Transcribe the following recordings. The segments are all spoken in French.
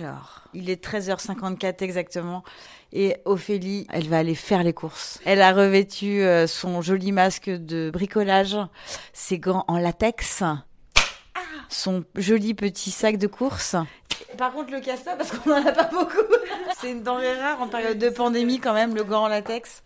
Alors, il est 13h54 exactement et Ophélie, elle va aller faire les courses. Elle a revêtu euh, son joli masque de bricolage, ses gants en latex, son joli petit sac de courses. Par contre, le casse parce qu'on en a pas beaucoup. C'est une denrée rare en période de pandémie quand même, le gant en latex.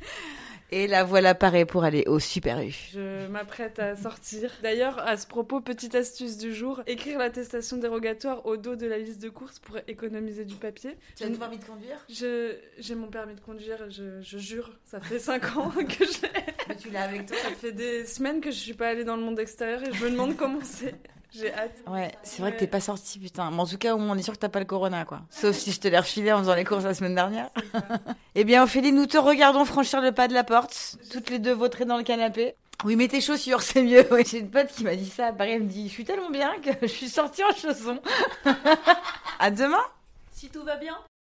Et la voilà parée pour aller au Super U. Je m'apprête à sortir. D'ailleurs, à ce propos, petite astuce du jour, écrire l'attestation dérogatoire au dos de la liste de courses pour économiser du papier. Tu as ton permis de conduire? Je j'ai mon permis de conduire, je, je jure, ça fait 5 ans que je l'ai. Mais tu l'as avec toi? Ça fait des semaines que je suis pas allée dans le monde extérieur et je me demande comment c'est. J'ai hâte. Ouais, c'est vrai que t'es pas sorti, putain. Mais en tout cas, au moins, on est sûr que t'as pas le corona, quoi. Sauf si je te l'ai refilé en faisant les courses la semaine dernière. eh bien, Ophélie, nous te regardons franchir le pas de la porte, toutes les deux vautrées dans le canapé. Oui, mais tes chaussures, c'est mieux. Oui, j'ai une pote qui m'a dit ça. Pareil, elle me dit, je suis tellement bien que je suis sortie en chaussons. à demain Si tout va bien